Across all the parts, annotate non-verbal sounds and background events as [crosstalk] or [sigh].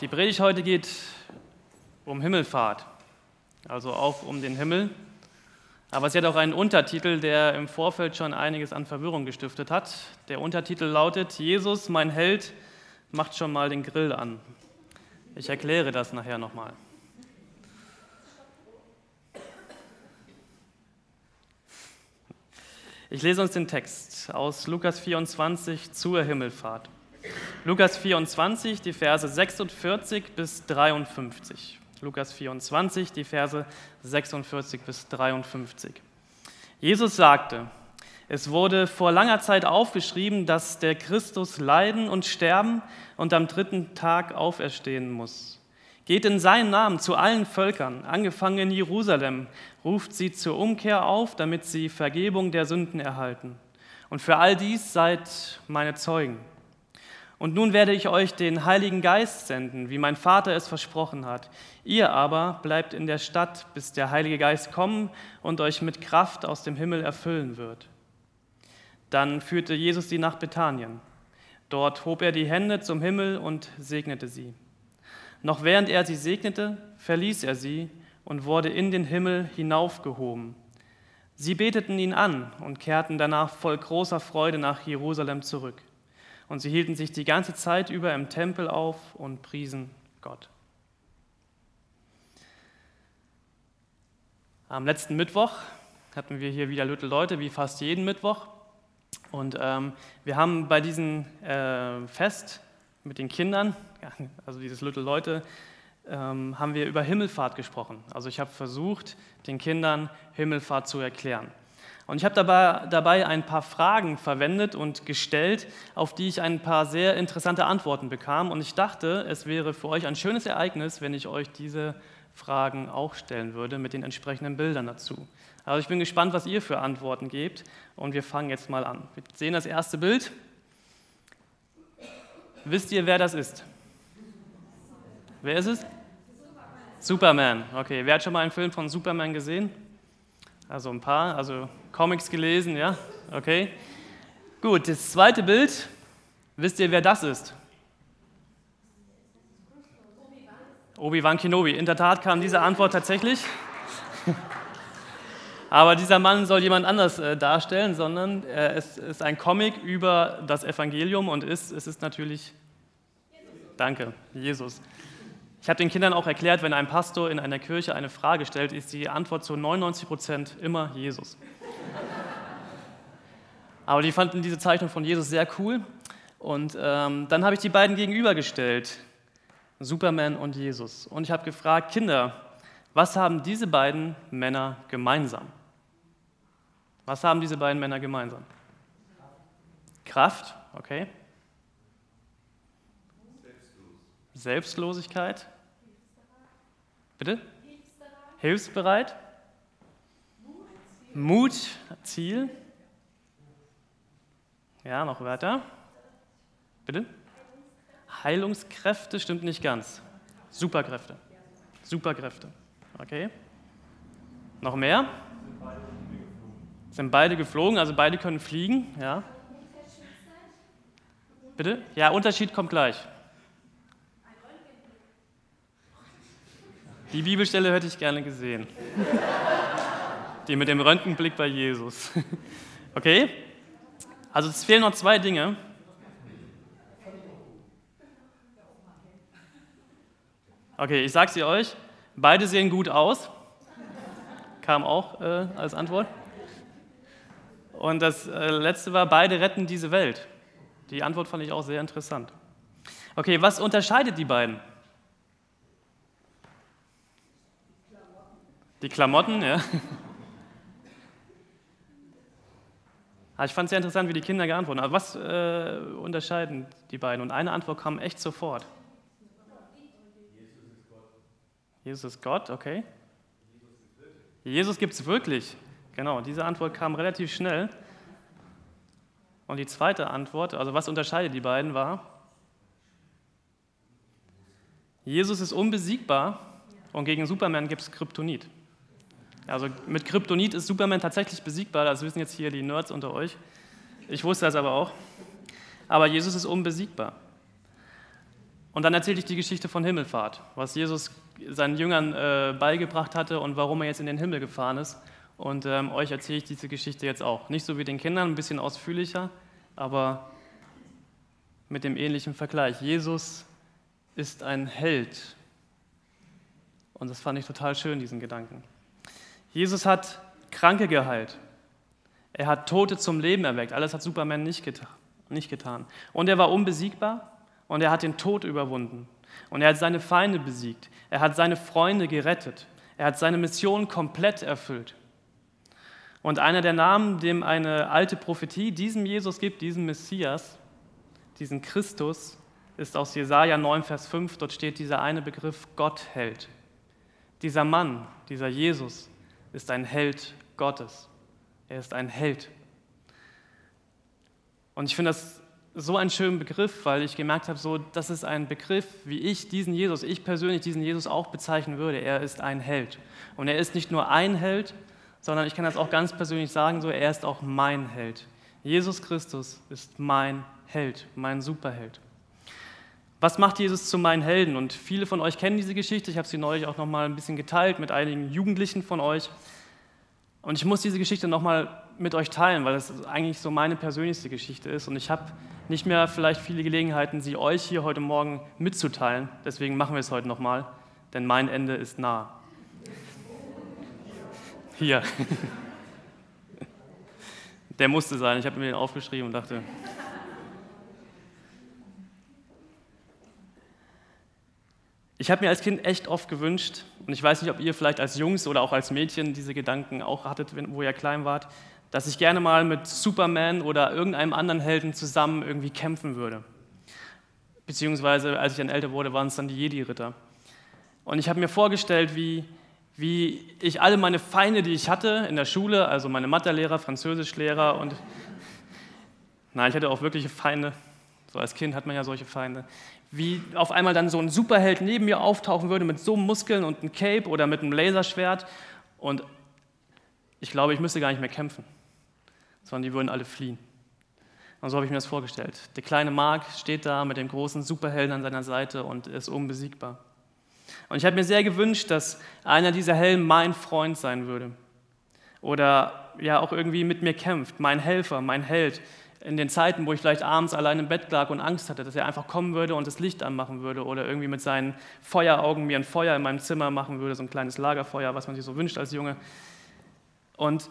Die Predigt heute geht um Himmelfahrt, also auch um den Himmel. Aber sie hat auch einen Untertitel, der im Vorfeld schon einiges an Verwirrung gestiftet hat. Der Untertitel lautet, Jesus, mein Held, macht schon mal den Grill an. Ich erkläre das nachher nochmal. Ich lese uns den Text aus Lukas 24 zur Himmelfahrt. Lukas 24, die Verse 46 bis 53. Lukas 24, die Verse 46 bis 53. Jesus sagte, es wurde vor langer Zeit aufgeschrieben, dass der Christus leiden und sterben und am dritten Tag auferstehen muss. Geht in seinen Namen zu allen Völkern, angefangen in Jerusalem, ruft sie zur Umkehr auf, damit sie Vergebung der Sünden erhalten. Und für all dies seid meine Zeugen. Und nun werde ich euch den Heiligen Geist senden, wie mein Vater es versprochen hat. Ihr aber bleibt in der Stadt, bis der Heilige Geist kommen und euch mit Kraft aus dem Himmel erfüllen wird. Dann führte Jesus sie nach Bethanien. Dort hob er die Hände zum Himmel und segnete sie. Noch während er sie segnete, verließ er sie und wurde in den Himmel hinaufgehoben. Sie beteten ihn an und kehrten danach voll großer Freude nach Jerusalem zurück und sie hielten sich die ganze Zeit über im Tempel auf und priesen Gott. Am letzten Mittwoch hatten wir hier wieder Little Leute, wie fast jeden Mittwoch. Und ähm, wir haben bei diesem äh, Fest mit den Kindern, also dieses Little Leute, ähm, haben wir über Himmelfahrt gesprochen. Also ich habe versucht, den Kindern Himmelfahrt zu erklären. Und ich habe dabei, dabei ein paar Fragen verwendet und gestellt, auf die ich ein paar sehr interessante Antworten bekam. Und ich dachte, es wäre für euch ein schönes Ereignis, wenn ich euch diese Fragen auch stellen würde mit den entsprechenden Bildern dazu. Also ich bin gespannt, was ihr für Antworten gebt. Und wir fangen jetzt mal an. Wir sehen das erste Bild. Wisst ihr, wer das ist? Wer ist es? Superman. Okay, wer hat schon mal einen Film von Superman gesehen? Also ein paar, also Comics gelesen, ja? Okay. Gut, das zweite Bild. Wisst ihr, wer das ist? Obi-Wan Kenobi. In der Tat kam diese Antwort tatsächlich. [laughs] Aber dieser Mann soll jemand anders äh, darstellen, sondern äh, es ist ein Comic über das Evangelium und ist, es ist natürlich, danke, Jesus. Ich habe den Kindern auch erklärt, wenn ein Pastor in einer Kirche eine Frage stellt, ist die Antwort zu 99 Prozent immer Jesus. Aber die fanden diese Zeichnung von Jesus sehr cool. Und ähm, dann habe ich die beiden gegenübergestellt, Superman und Jesus. Und ich habe gefragt, Kinder, was haben diese beiden Männer gemeinsam? Was haben diese beiden Männer gemeinsam? Kraft, okay. Selbstlosigkeit. Bitte? Hilfsbereit. Mut, Ziel. Ja, noch weiter. Bitte? Heilungskräfte stimmt nicht ganz. Superkräfte. Superkräfte. Okay. Noch mehr? Sind beide geflogen, also beide können fliegen, ja. Bitte? Ja, Unterschied kommt gleich. Die Bibelstelle hätte ich gerne gesehen. Die mit dem Röntgenblick bei Jesus. [laughs] Okay? Also es fehlen noch zwei Dinge. Okay, ich sage sie euch. Beide sehen gut aus. Kam auch äh, als Antwort. Und das äh, letzte war, beide retten diese Welt. Die Antwort fand ich auch sehr interessant. Okay, was unterscheidet die beiden? Die Klamotten, ja. Aber ich fand es sehr interessant, wie die Kinder geantwortet haben. Aber was äh, unterscheiden die beiden? Und eine Antwort kam echt sofort. Jesus ist Gott, okay. Jesus gibt es wirklich. Genau, diese Antwort kam relativ schnell. Und die zweite Antwort, also was unterscheidet die beiden, war, Jesus ist unbesiegbar und gegen Superman gibt es Kryptonit. Also mit Kryptonit ist Superman tatsächlich besiegbar, das wissen jetzt hier die Nerds unter euch. Ich wusste das aber auch. Aber Jesus ist unbesiegbar. Und dann erzähle ich die Geschichte von Himmelfahrt, was Jesus seinen Jüngern äh, beigebracht hatte und warum er jetzt in den Himmel gefahren ist. Und ähm, euch erzähle ich diese Geschichte jetzt auch. Nicht so wie den Kindern, ein bisschen ausführlicher, aber mit dem ähnlichen Vergleich. Jesus ist ein Held. Und das fand ich total schön, diesen Gedanken. Jesus hat Kranke geheilt. Er hat Tote zum Leben erweckt. Alles hat Superman nicht, geta nicht getan. Und er war unbesiegbar und er hat den Tod überwunden. Und er hat seine Feinde besiegt. Er hat seine Freunde gerettet. Er hat seine Mission komplett erfüllt. Und einer der Namen, dem eine alte Prophetie diesem Jesus gibt, diesem Messias, diesen Christus, ist aus Jesaja 9, Vers 5. Dort steht dieser eine Begriff: Gott hält. Dieser Mann, dieser Jesus, ist ein Held Gottes. Er ist ein Held. Und ich finde das so einen schönen Begriff, weil ich gemerkt habe, so, das ist ein Begriff, wie ich diesen Jesus, ich persönlich diesen Jesus auch bezeichnen würde. Er ist ein Held. Und er ist nicht nur ein Held, sondern ich kann das auch ganz persönlich sagen, so, er ist auch mein Held. Jesus Christus ist mein Held, mein Superheld. Was macht Jesus zu meinen Helden? Und viele von euch kennen diese Geschichte. Ich habe sie neulich auch noch mal ein bisschen geteilt mit einigen Jugendlichen von euch. Und ich muss diese Geschichte noch mal mit euch teilen, weil es eigentlich so meine persönlichste Geschichte ist. Und ich habe nicht mehr vielleicht viele Gelegenheiten, sie euch hier heute Morgen mitzuteilen. Deswegen machen wir es heute noch mal, denn mein Ende ist nah. Hier. [laughs] Der musste sein. Ich habe mir den aufgeschrieben und dachte. Ich habe mir als Kind echt oft gewünscht, und ich weiß nicht, ob ihr vielleicht als Jungs oder auch als Mädchen diese Gedanken auch hattet, wo ihr klein wart, dass ich gerne mal mit Superman oder irgendeinem anderen Helden zusammen irgendwie kämpfen würde. Beziehungsweise, als ich dann älter wurde, waren es dann die Jedi-Ritter. Und ich habe mir vorgestellt, wie wie ich alle meine Feinde, die ich hatte in der Schule, also meine Mathelehrer, Französischlehrer und [laughs] nein, ich hatte auch wirkliche Feinde. So als Kind hat man ja solche Feinde. Wie auf einmal dann so ein Superheld neben mir auftauchen würde mit so Muskeln und einem Cape oder mit einem Laserschwert und ich glaube, ich müsste gar nicht mehr kämpfen, sondern die würden alle fliehen. Und so habe ich mir das vorgestellt. Der kleine Mark steht da mit dem großen Superhelden an seiner Seite und ist unbesiegbar. Und ich habe mir sehr gewünscht, dass einer dieser Helden mein Freund sein würde. Oder ja auch irgendwie mit mir kämpft, mein Helfer, mein Held. In den Zeiten, wo ich vielleicht abends allein im Bett lag und Angst hatte, dass er einfach kommen würde und das Licht anmachen würde oder irgendwie mit seinen Feueraugen mir ein Feuer in meinem Zimmer machen würde, so ein kleines Lagerfeuer, was man sich so wünscht als Junge. Und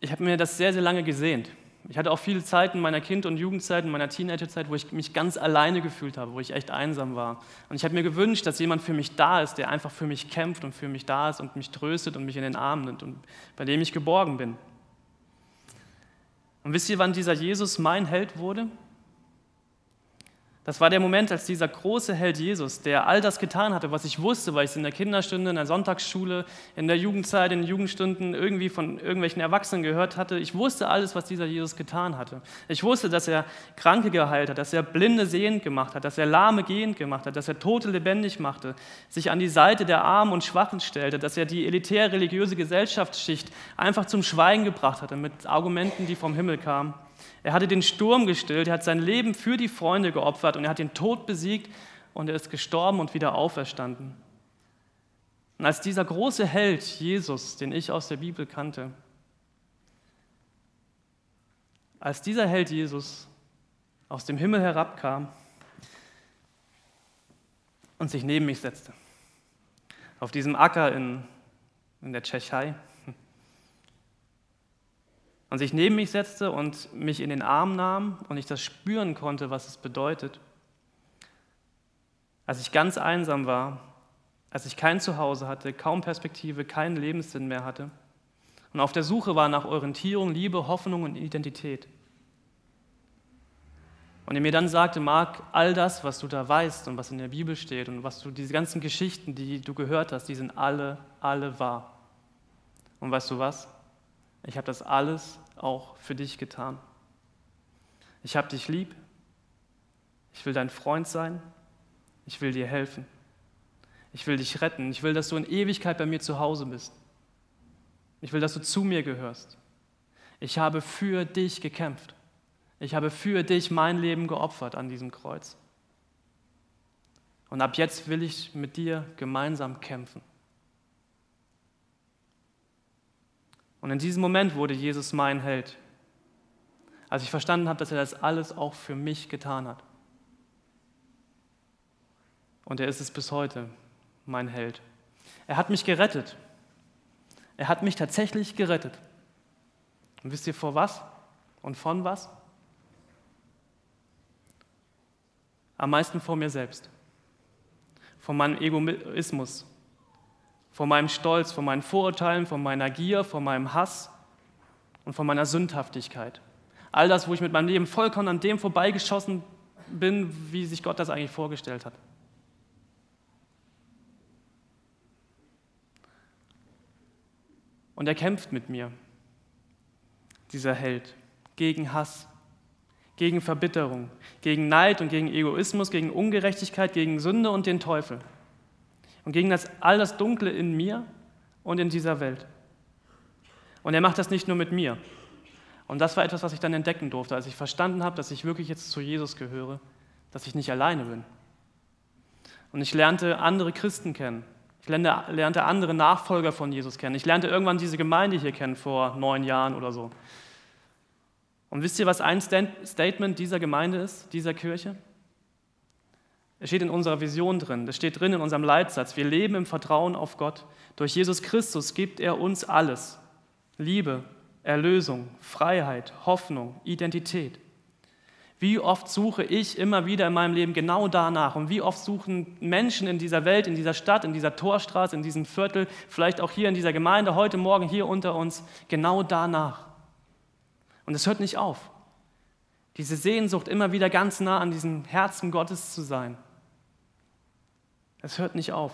ich habe mir das sehr, sehr lange gesehnt. Ich hatte auch viele Zeiten meiner Kind- und Jugendzeit, in meiner Teenagerzeit, wo ich mich ganz alleine gefühlt habe, wo ich echt einsam war. Und ich habe mir gewünscht, dass jemand für mich da ist, der einfach für mich kämpft und für mich da ist und mich tröstet und mich in den Arm nimmt und bei dem ich geborgen bin. Und wisst ihr, wann dieser Jesus mein Held wurde? Das war der Moment, als dieser große Held Jesus, der all das getan hatte, was ich wusste, weil ich es in der Kinderstunde, in der Sonntagsschule, in der Jugendzeit, in den Jugendstunden irgendwie von irgendwelchen Erwachsenen gehört hatte. Ich wusste alles, was dieser Jesus getan hatte. Ich wusste, dass er Kranke geheilt hat, dass er Blinde sehend gemacht hat, dass er Lahme gehend gemacht hat, dass er Tote lebendig machte, sich an die Seite der Armen und Schwachen stellte, dass er die elitär religiöse Gesellschaftsschicht einfach zum Schweigen gebracht hatte mit Argumenten, die vom Himmel kamen. Er hatte den Sturm gestillt, er hat sein Leben für die Freunde geopfert und er hat den Tod besiegt und er ist gestorben und wieder auferstanden. Und als dieser große Held, Jesus, den ich aus der Bibel kannte, als dieser Held Jesus aus dem Himmel herabkam und sich neben mich setzte, auf diesem Acker in, in der Tschechei, und sich neben mich setzte und mich in den Arm nahm und ich das spüren konnte, was es bedeutet. Als ich ganz einsam war, als ich kein Zuhause hatte, kaum Perspektive, keinen Lebenssinn mehr hatte und auf der Suche war nach Orientierung, Liebe, Hoffnung und Identität. Und er mir dann sagte, Marc, all das, was du da weißt und was in der Bibel steht und was du, diese ganzen Geschichten, die du gehört hast, die sind alle, alle wahr. Und weißt du was? Ich habe das alles auch für dich getan. Ich habe dich lieb. Ich will dein Freund sein. Ich will dir helfen. Ich will dich retten. Ich will, dass du in Ewigkeit bei mir zu Hause bist. Ich will, dass du zu mir gehörst. Ich habe für dich gekämpft. Ich habe für dich mein Leben geopfert an diesem Kreuz. Und ab jetzt will ich mit dir gemeinsam kämpfen. Und in diesem Moment wurde Jesus mein Held, als ich verstanden habe, dass er das alles auch für mich getan hat. Und er ist es bis heute, mein Held. Er hat mich gerettet. Er hat mich tatsächlich gerettet. Und wisst ihr vor was und von was? Am meisten vor mir selbst, von meinem Egoismus, von meinem Stolz, von meinen Vorurteilen, von meiner Gier, von meinem Hass und von meiner Sündhaftigkeit. All das, wo ich mit meinem Leben vollkommen an dem vorbeigeschossen bin, wie sich Gott das eigentlich vorgestellt hat. Und er kämpft mit mir, dieser Held, gegen Hass, gegen Verbitterung, gegen Neid und gegen Egoismus, gegen Ungerechtigkeit, gegen Sünde und den Teufel und gegen das, all das Dunkle in mir und in dieser Welt. Und er macht das nicht nur mit mir. Und das war etwas, was ich dann entdecken durfte, als ich verstanden habe, dass ich wirklich jetzt zu Jesus gehöre, dass ich nicht alleine bin. Und ich lernte andere Christen kennen. Ich lernte, lernte andere Nachfolger von Jesus kennen. Ich lernte irgendwann diese Gemeinde hier kennen vor neun Jahren oder so. Und wisst ihr, was ein Statement dieser Gemeinde ist, dieser Kirche? Es steht in unserer Vision drin, es steht drin in unserem Leitsatz. Wir leben im Vertrauen auf Gott. Durch Jesus Christus gibt er uns alles. Liebe, Erlösung, Freiheit, Hoffnung, Identität. Wie oft suche ich immer wieder in meinem Leben genau danach? Und wie oft suchen Menschen in dieser Welt, in dieser Stadt, in dieser Torstraße, in diesem Viertel, vielleicht auch hier in dieser Gemeinde, heute Morgen hier unter uns, genau danach? Und es hört nicht auf. Diese Sehnsucht, immer wieder ganz nah an diesem Herzen Gottes zu sein. Es hört nicht auf.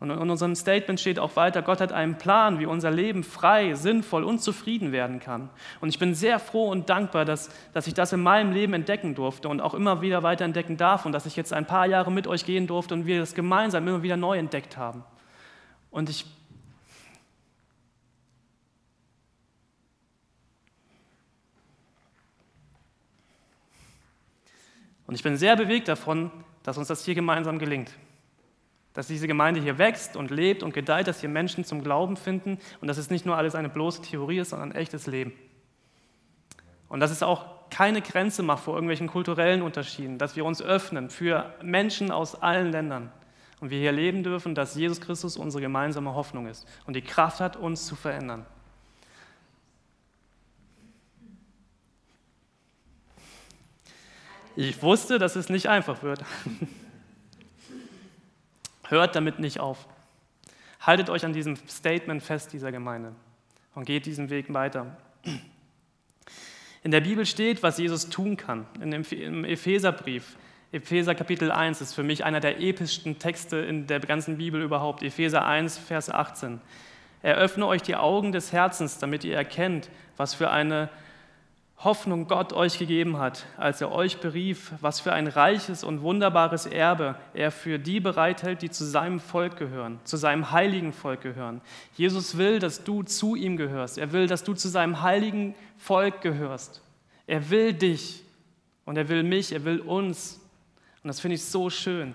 Und in unserem Statement steht auch weiter, Gott hat einen Plan, wie unser Leben frei, sinnvoll und zufrieden werden kann. Und ich bin sehr froh und dankbar, dass, dass ich das in meinem Leben entdecken durfte und auch immer wieder weiter entdecken darf und dass ich jetzt ein paar Jahre mit euch gehen durfte und wir das gemeinsam immer wieder neu entdeckt haben. Und ich Und ich bin sehr bewegt davon, dass uns das hier gemeinsam gelingt. Dass diese Gemeinde hier wächst und lebt und gedeiht, dass hier Menschen zum Glauben finden und dass es nicht nur alles eine bloße Theorie ist, sondern ein echtes Leben. Und dass es auch keine Grenze macht vor irgendwelchen kulturellen Unterschieden, dass wir uns öffnen für Menschen aus allen Ländern und wir hier leben dürfen, dass Jesus Christus unsere gemeinsame Hoffnung ist und die Kraft hat, uns zu verändern. Ich wusste, dass es nicht einfach wird. Hört damit nicht auf. Haltet euch an diesem Statement fest dieser Gemeinde und geht diesen Weg weiter. In der Bibel steht, was Jesus tun kann. Im Epheserbrief, Epheser Kapitel 1 ist für mich einer der epischsten Texte in der ganzen Bibel überhaupt. Epheser 1, Vers 18. Eröffne euch die Augen des Herzens, damit ihr erkennt, was für eine Hoffnung Gott euch gegeben hat, als er euch berief, was für ein reiches und wunderbares Erbe er für die bereithält, die zu seinem Volk gehören, zu seinem heiligen Volk gehören. Jesus will, dass du zu ihm gehörst. Er will, dass du zu seinem heiligen Volk gehörst. Er will dich und er will mich, er will uns. Und das finde ich so schön.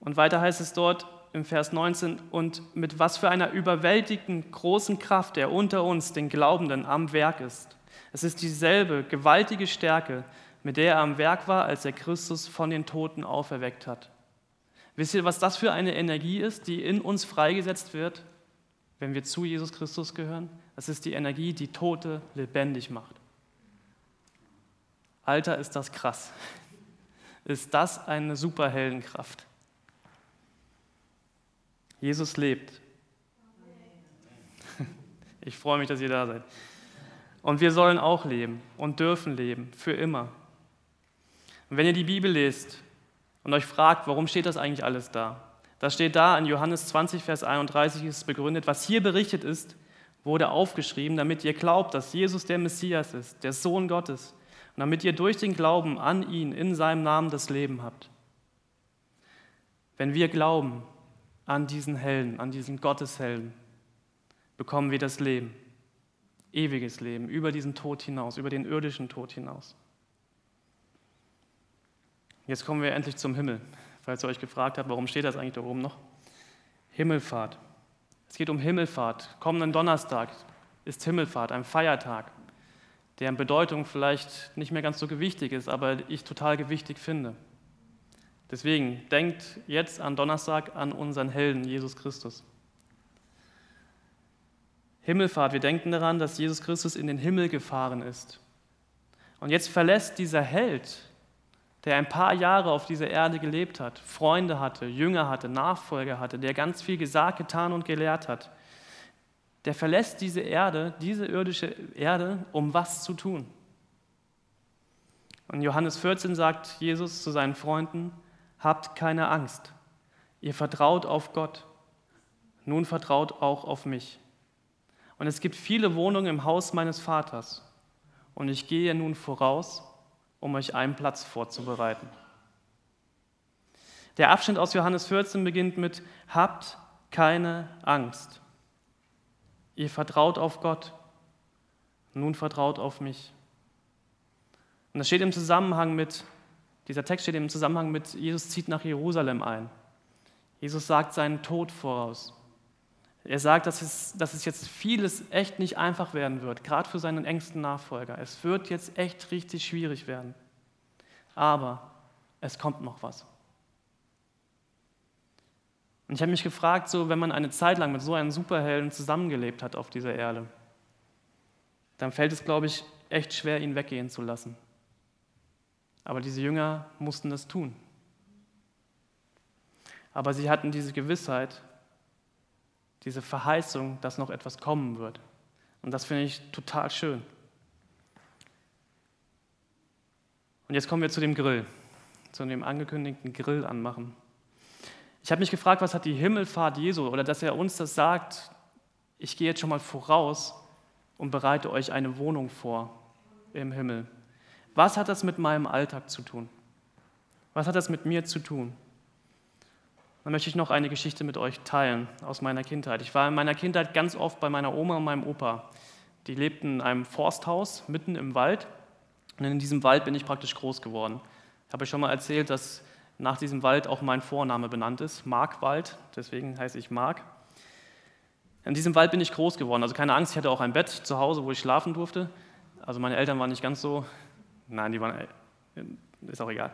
Und weiter heißt es dort im Vers 19, und mit was für einer überwältigenden großen Kraft er unter uns, den Glaubenden, am Werk ist. Es ist dieselbe gewaltige Stärke, mit der er am Werk war, als er Christus von den Toten auferweckt hat. Wisst ihr, was das für eine Energie ist, die in uns freigesetzt wird, wenn wir zu Jesus Christus gehören? Das ist die Energie, die Tote lebendig macht. Alter, ist das krass. Ist das eine Superheldenkraft? Jesus lebt. Ich freue mich, dass ihr da seid. Und wir sollen auch leben und dürfen leben, für immer. Und wenn ihr die Bibel lest und euch fragt, warum steht das eigentlich alles da? Das steht da in Johannes 20, Vers 31 ist begründet. Was hier berichtet ist, wurde aufgeschrieben, damit ihr glaubt, dass Jesus der Messias ist, der Sohn Gottes. Und damit ihr durch den Glauben an ihn in seinem Namen das Leben habt. Wenn wir glauben an diesen Helden, an diesen Gotteshelden, bekommen wir das Leben. Ewiges Leben, über diesen Tod hinaus, über den irdischen Tod hinaus. Jetzt kommen wir endlich zum Himmel, falls ihr euch gefragt habt, warum steht das eigentlich da oben noch? Himmelfahrt. Es geht um Himmelfahrt. Kommenden Donnerstag ist Himmelfahrt, ein Feiertag, der in Bedeutung vielleicht nicht mehr ganz so gewichtig ist, aber ich total gewichtig finde. Deswegen denkt jetzt an Donnerstag an unseren Helden, Jesus Christus. Himmelfahrt, wir denken daran, dass Jesus Christus in den Himmel gefahren ist. Und jetzt verlässt dieser Held, der ein paar Jahre auf dieser Erde gelebt hat, Freunde hatte, Jünger hatte, Nachfolger hatte, der ganz viel gesagt, getan und gelehrt hat, der verlässt diese Erde, diese irdische Erde, um was zu tun. Und Johannes 14 sagt Jesus zu seinen Freunden, habt keine Angst, ihr vertraut auf Gott, nun vertraut auch auf mich. Und es gibt viele Wohnungen im Haus meines Vaters, und ich gehe nun voraus, um euch einen Platz vorzubereiten. Der Abschnitt aus Johannes 14 beginnt mit, habt keine Angst. Ihr vertraut auf Gott, nun vertraut auf mich. Und das steht im Zusammenhang mit, dieser Text steht im Zusammenhang mit, Jesus zieht nach Jerusalem ein. Jesus sagt seinen Tod voraus. Er sagt, dass es, dass es jetzt vieles echt nicht einfach werden wird, gerade für seinen engsten Nachfolger. Es wird jetzt echt richtig schwierig werden. Aber es kommt noch was. Und ich habe mich gefragt, so, wenn man eine Zeit lang mit so einem Superhelden zusammengelebt hat auf dieser Erde, dann fällt es, glaube ich, echt schwer, ihn weggehen zu lassen. Aber diese Jünger mussten es tun. Aber sie hatten diese Gewissheit, diese Verheißung, dass noch etwas kommen wird. Und das finde ich total schön. Und jetzt kommen wir zu dem Grill, zu dem angekündigten Grill anmachen. Ich habe mich gefragt, was hat die Himmelfahrt Jesu oder dass er uns das sagt, ich gehe jetzt schon mal voraus und bereite euch eine Wohnung vor im Himmel. Was hat das mit meinem Alltag zu tun? Was hat das mit mir zu tun? Dann möchte ich noch eine Geschichte mit euch teilen aus meiner Kindheit. Ich war in meiner Kindheit ganz oft bei meiner Oma und meinem Opa. Die lebten in einem Forsthaus mitten im Wald und in diesem Wald bin ich praktisch groß geworden. Ich habe schon mal erzählt, dass nach diesem Wald auch mein Vorname benannt ist, Markwald, deswegen heiße ich Mark. In diesem Wald bin ich groß geworden, also keine Angst, ich hatte auch ein Bett zu Hause, wo ich schlafen durfte. Also meine Eltern waren nicht ganz so, nein, die waren, äh, ist auch egal.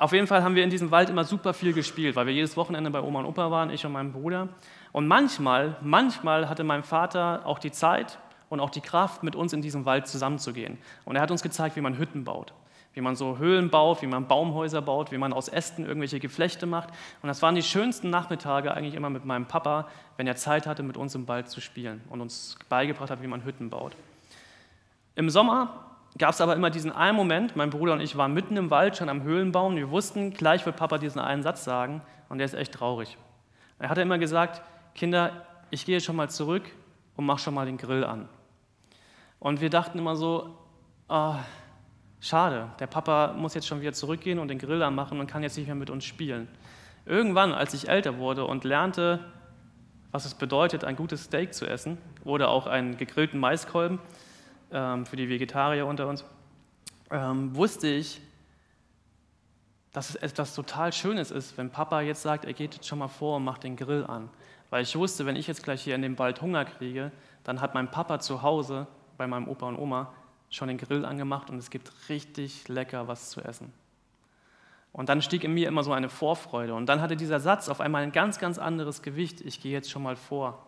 Auf jeden Fall haben wir in diesem Wald immer super viel gespielt, weil wir jedes Wochenende bei Oma und Opa waren, ich und mein Bruder. Und manchmal, manchmal hatte mein Vater auch die Zeit und auch die Kraft, mit uns in diesem Wald zusammenzugehen. Und er hat uns gezeigt, wie man Hütten baut wie man so Höhlen baut, wie man Baumhäuser baut, wie man aus Ästen irgendwelche Geflechte macht. Und das waren die schönsten Nachmittage eigentlich immer mit meinem Papa, wenn er Zeit hatte, mit uns im Wald zu spielen und uns beigebracht hat, wie man Hütten baut. Im Sommer gab es aber immer diesen einen Moment, mein Bruder und ich waren mitten im Wald, schon am Höhlenbaum. Wir wussten, gleich wird Papa diesen einen Satz sagen und der ist echt traurig. Er hat immer gesagt, Kinder, ich gehe schon mal zurück und mach schon mal den Grill an. Und wir dachten immer so, oh, Schade, der Papa muss jetzt schon wieder zurückgehen und den Grill anmachen und kann jetzt nicht mehr mit uns spielen. Irgendwann, als ich älter wurde und lernte, was es bedeutet, ein gutes Steak zu essen oder auch einen gegrillten Maiskolben für die Vegetarier unter uns, ähm, wusste ich, dass es etwas total Schönes ist, wenn Papa jetzt sagt, er geht jetzt schon mal vor und macht den Grill an. Weil ich wusste, wenn ich jetzt gleich hier in dem Wald Hunger kriege, dann hat mein Papa zu Hause bei meinem Opa und Oma schon den Grill angemacht und es gibt richtig lecker was zu essen. Und dann stieg in mir immer so eine Vorfreude. Und dann hatte dieser Satz auf einmal ein ganz, ganz anderes Gewicht. Ich gehe jetzt schon mal vor.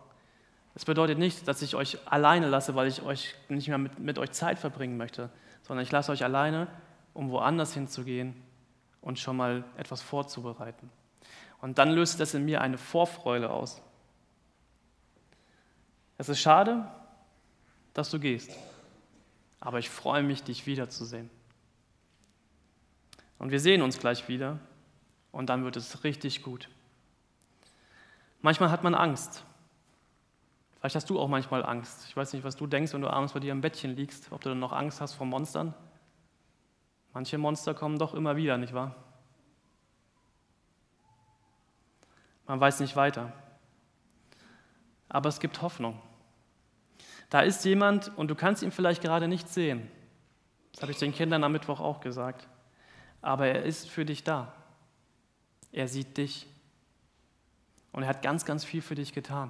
Das bedeutet nicht, dass ich euch alleine lasse, weil ich euch nicht mehr mit, mit euch Zeit verbringen möchte, sondern ich lasse euch alleine, um woanders hinzugehen und schon mal etwas vorzubereiten. Und dann löst das in mir eine Vorfreude aus. Es ist schade, dass du gehst aber ich freue mich, dich wiederzusehen. Und wir sehen uns gleich wieder und dann wird es richtig gut. Manchmal hat man Angst. Vielleicht hast du auch manchmal Angst. Ich weiß nicht, was du denkst, wenn du abends bei dir im Bettchen liegst, ob du dann noch Angst hast vor Monstern. Manche Monster kommen doch immer wieder, nicht wahr? Man weiß nicht weiter. Aber es gibt Hoffnung. Da ist jemand und du kannst ihn vielleicht gerade nicht sehen. Das habe ich den Kindern am Mittwoch auch gesagt. Aber er ist für dich da. Er sieht dich. Und er hat ganz, ganz viel für dich getan.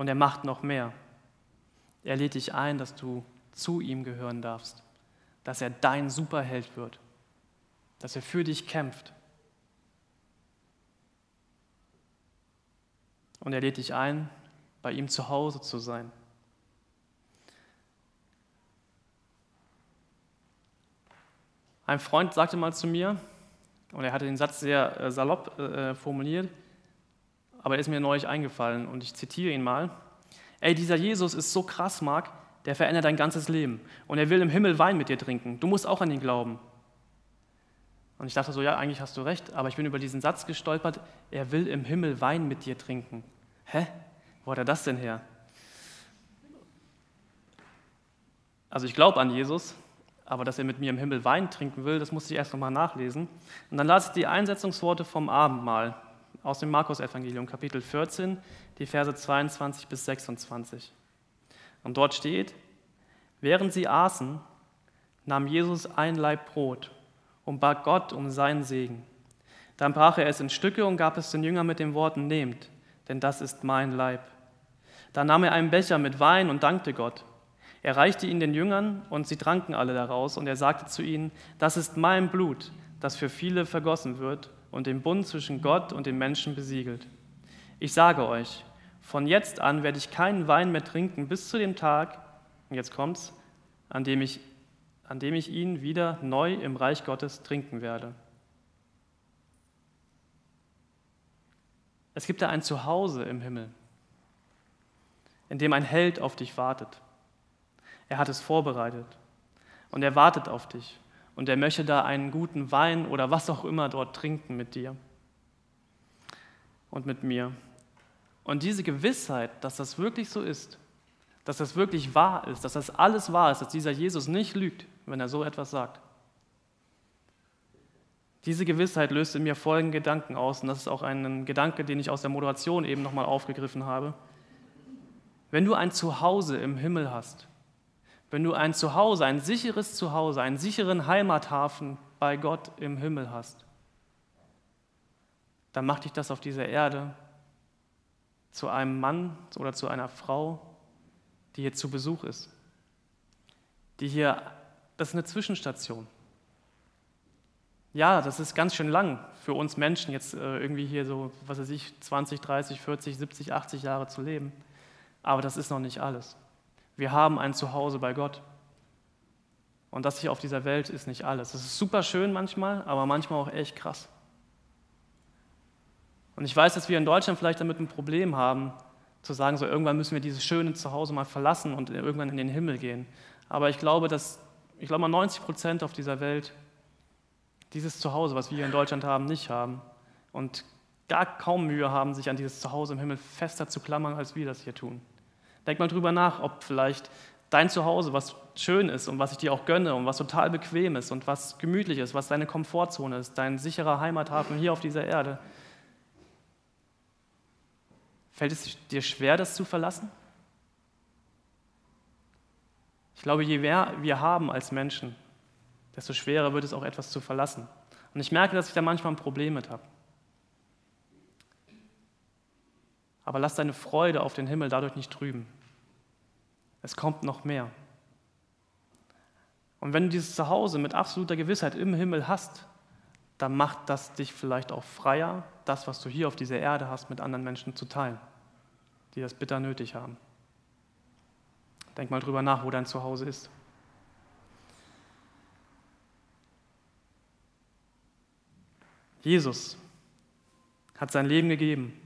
Und er macht noch mehr. Er lädt dich ein, dass du zu ihm gehören darfst, dass er dein Superheld wird, dass er für dich kämpft. Und er lädt dich ein, bei ihm zu Hause zu sein. Ein Freund sagte mal zu mir, und er hatte den Satz sehr äh, salopp äh, formuliert, aber er ist mir neulich eingefallen und ich zitiere ihn mal. Ey, dieser Jesus ist so krass, Marc, der verändert dein ganzes Leben und er will im Himmel Wein mit dir trinken. Du musst auch an ihn glauben. Und ich dachte so, ja, eigentlich hast du recht, aber ich bin über diesen Satz gestolpert, er will im Himmel Wein mit dir trinken. Hä? Wo hat er das denn her? Also ich glaube an Jesus, aber dass er mit mir im Himmel Wein trinken will, das musste ich erst nochmal nachlesen. Und dann las ich die Einsetzungsworte vom Abendmahl aus dem Markus-Evangelium, Kapitel 14, die Verse 22 bis 26. Und dort steht, während sie aßen, nahm Jesus ein Laib Brot und bat Gott um seinen Segen. Dann brach er es in Stücke und gab es den Jüngern mit den Worten, nehmt, denn das ist mein Leib. Dann nahm er einen Becher mit Wein und dankte Gott. Er reichte ihn den Jüngern und sie tranken alle daraus und er sagte zu ihnen, das ist mein Blut, das für viele vergossen wird und den Bund zwischen Gott und den Menschen besiegelt. Ich sage euch, von jetzt an werde ich keinen Wein mehr trinken bis zu dem Tag, und jetzt kommt's, an dem ich, an dem ich ihn wieder neu im Reich Gottes trinken werde. Es gibt da ein Zuhause im Himmel, in dem ein Held auf dich wartet. Er hat es vorbereitet und er wartet auf dich und er möchte da einen guten Wein oder was auch immer dort trinken mit dir und mit mir. Und diese Gewissheit, dass das wirklich so ist, dass das wirklich wahr ist, dass das alles wahr ist, dass dieser Jesus nicht lügt, wenn er so etwas sagt. Diese Gewissheit löst in mir folgenden Gedanken aus, und das ist auch ein Gedanke, den ich aus der Moderation eben nochmal aufgegriffen habe. Wenn du ein Zuhause im Himmel hast, wenn du ein Zuhause, ein sicheres Zuhause, einen sicheren Heimathafen bei Gott im Himmel hast, dann macht dich das auf dieser Erde zu einem Mann oder zu einer Frau, die hier zu Besuch ist. Die hier, das ist eine Zwischenstation. Ja, das ist ganz schön lang für uns Menschen, jetzt äh, irgendwie hier so, was weiß ich, 20, 30, 40, 70, 80 Jahre zu leben. Aber das ist noch nicht alles. Wir haben ein Zuhause bei Gott. Und das hier auf dieser Welt ist nicht alles. Das ist super schön manchmal, aber manchmal auch echt krass. Und ich weiß, dass wir in Deutschland vielleicht damit ein Problem haben, zu sagen, so irgendwann müssen wir dieses schöne Zuhause mal verlassen und irgendwann in den Himmel gehen. Aber ich glaube, dass ich glaube mal 90 Prozent auf dieser Welt dieses Zuhause, was wir hier in Deutschland haben, nicht haben und gar kaum Mühe haben, sich an dieses Zuhause im Himmel fester zu klammern, als wir das hier tun. Denk mal drüber nach, ob vielleicht dein Zuhause, was schön ist und was ich dir auch gönne und was total bequem ist und was gemütlich ist, was deine Komfortzone ist, dein sicherer Heimathafen hier auf dieser Erde, fällt es dir schwer, das zu verlassen? Ich glaube, je mehr wir haben als Menschen, desto schwerer wird es auch etwas zu verlassen. Und ich merke, dass ich da manchmal ein Problem mit habe. Aber lass deine Freude auf den Himmel dadurch nicht trüben. Es kommt noch mehr. Und wenn du dieses Zuhause mit absoluter Gewissheit im Himmel hast, dann macht das dich vielleicht auch freier, das, was du hier auf dieser Erde hast, mit anderen Menschen zu teilen, die das bitter nötig haben. Denk mal drüber nach, wo dein Zuhause ist. Jesus hat sein Leben gegeben,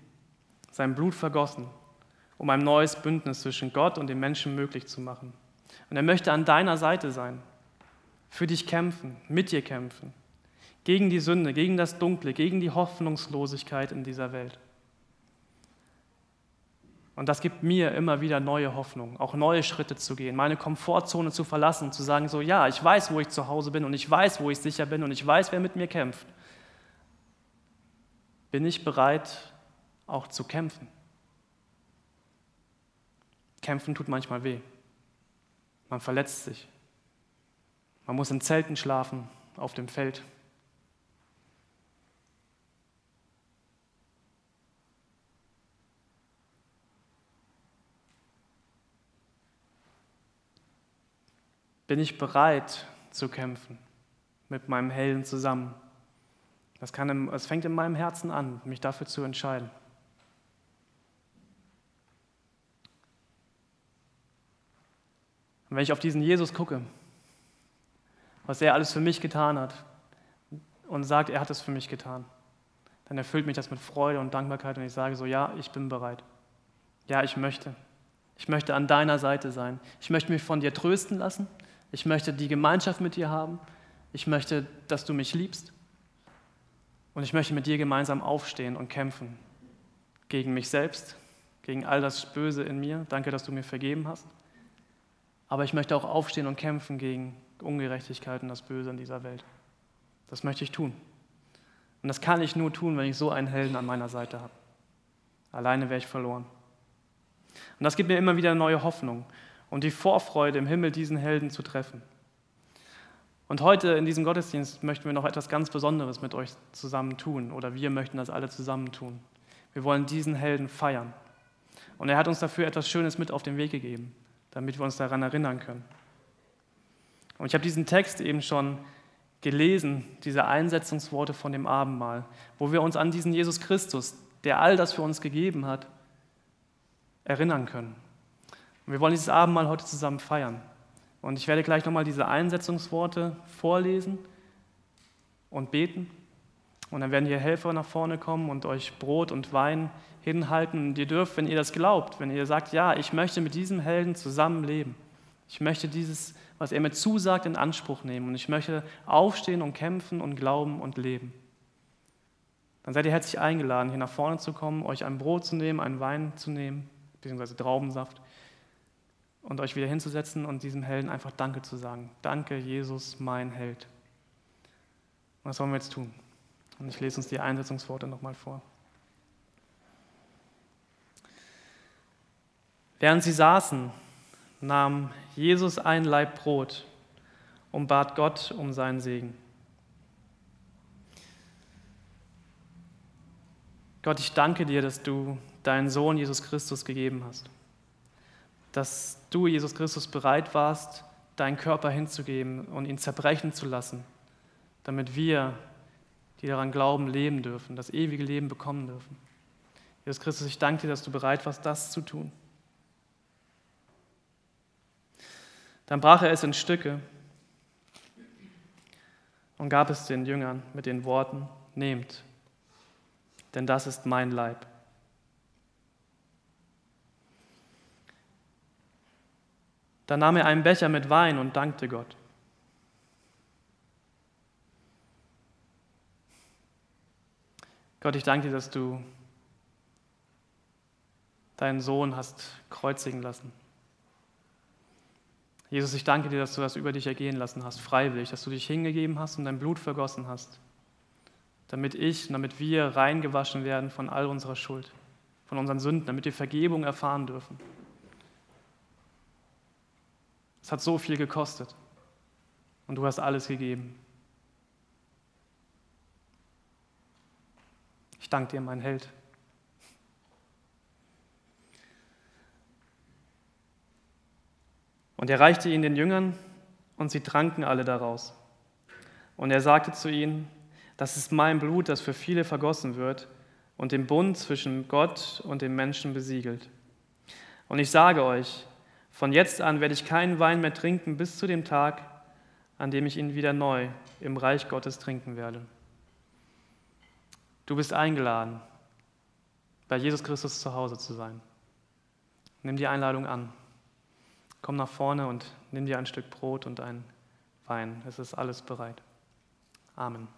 sein Blut vergossen, um ein neues Bündnis zwischen Gott und den Menschen möglich zu machen. Und er möchte an deiner Seite sein, für dich kämpfen, mit dir kämpfen, gegen die Sünde, gegen das Dunkle, gegen die Hoffnungslosigkeit in dieser Welt. Und das gibt mir immer wieder neue Hoffnung, auch neue Schritte zu gehen, meine Komfortzone zu verlassen, zu sagen, so ja, ich weiß, wo ich zu Hause bin und ich weiß, wo ich sicher bin und ich weiß, wer mit mir kämpft. Bin ich bereit, auch zu kämpfen? Kämpfen tut manchmal weh. Man verletzt sich. Man muss in Zelten schlafen, auf dem Feld. Bin ich bereit zu kämpfen mit meinem Helden zusammen? Das, kann, das fängt in meinem Herzen an, mich dafür zu entscheiden. Und wenn ich auf diesen Jesus gucke, was er alles für mich getan hat und sagt, er hat es für mich getan, dann erfüllt mich das mit Freude und Dankbarkeit und ich sage so, ja, ich bin bereit. Ja, ich möchte. Ich möchte an deiner Seite sein. Ich möchte mich von dir trösten lassen. Ich möchte die Gemeinschaft mit dir haben. Ich möchte, dass du mich liebst. Und ich möchte mit dir gemeinsam aufstehen und kämpfen. Gegen mich selbst, gegen all das Böse in mir. Danke, dass du mir vergeben hast. Aber ich möchte auch aufstehen und kämpfen gegen Ungerechtigkeit und das Böse in dieser Welt. Das möchte ich tun. Und das kann ich nur tun, wenn ich so einen Helden an meiner Seite habe. Alleine wäre ich verloren. Und das gibt mir immer wieder neue Hoffnung und die Vorfreude, im Himmel diesen Helden zu treffen. Und heute in diesem Gottesdienst möchten wir noch etwas ganz Besonderes mit euch zusammen tun oder wir möchten das alle zusammen tun. Wir wollen diesen Helden feiern. Und er hat uns dafür etwas Schönes mit auf den Weg gegeben damit wir uns daran erinnern können. Und ich habe diesen Text eben schon gelesen, diese Einsetzungsworte von dem Abendmahl, wo wir uns an diesen Jesus Christus, der all das für uns gegeben hat, erinnern können. Und wir wollen dieses Abendmahl heute zusammen feiern. Und ich werde gleich nochmal diese Einsetzungsworte vorlesen und beten. Und dann werden hier Helfer nach vorne kommen und euch Brot und Wein hinhalten. Und ihr dürft, wenn ihr das glaubt, wenn ihr sagt, ja, ich möchte mit diesem Helden zusammenleben, ich möchte dieses, was er mir zusagt, in Anspruch nehmen und ich möchte aufstehen und kämpfen und glauben und leben, dann seid ihr herzlich eingeladen, hier nach vorne zu kommen, euch ein Brot zu nehmen, einen Wein zu nehmen, beziehungsweise Traubensaft, und euch wieder hinzusetzen und diesem Helden einfach Danke zu sagen. Danke, Jesus, mein Held. Was wollen wir jetzt tun? Und ich lese uns die Einsetzungsworte nochmal vor. Während sie saßen, nahm Jesus ein Laib Brot und bat Gott um seinen Segen. Gott, ich danke dir, dass du deinen Sohn Jesus Christus gegeben hast. Dass du, Jesus Christus, bereit warst, deinen Körper hinzugeben und ihn zerbrechen zu lassen, damit wir, die daran glauben, leben dürfen, das ewige Leben bekommen dürfen. Jesus Christus, ich danke dir, dass du bereit warst, das zu tun. Dann brach er es in Stücke und gab es den Jüngern mit den Worten, nehmt, denn das ist mein Leib. Dann nahm er einen Becher mit Wein und dankte Gott. Gott, ich danke dir, dass du deinen Sohn hast kreuzigen lassen. Jesus, ich danke dir, dass du das über dich ergehen lassen hast, freiwillig, dass du dich hingegeben hast und dein Blut vergossen hast, damit ich und damit wir reingewaschen werden von all unserer Schuld, von unseren Sünden, damit wir Vergebung erfahren dürfen. Es hat so viel gekostet und du hast alles gegeben. Ich danke dir, mein Held. Und er reichte ihn den Jüngern und sie tranken alle daraus. Und er sagte zu ihnen, das ist mein Blut, das für viele vergossen wird und den Bund zwischen Gott und dem Menschen besiegelt. Und ich sage euch, von jetzt an werde ich keinen Wein mehr trinken bis zu dem Tag, an dem ich ihn wieder neu im Reich Gottes trinken werde. Du bist eingeladen, bei Jesus Christus zu Hause zu sein. Nimm die Einladung an. Komm nach vorne und nimm dir ein Stück Brot und ein Wein. Es ist alles bereit. Amen.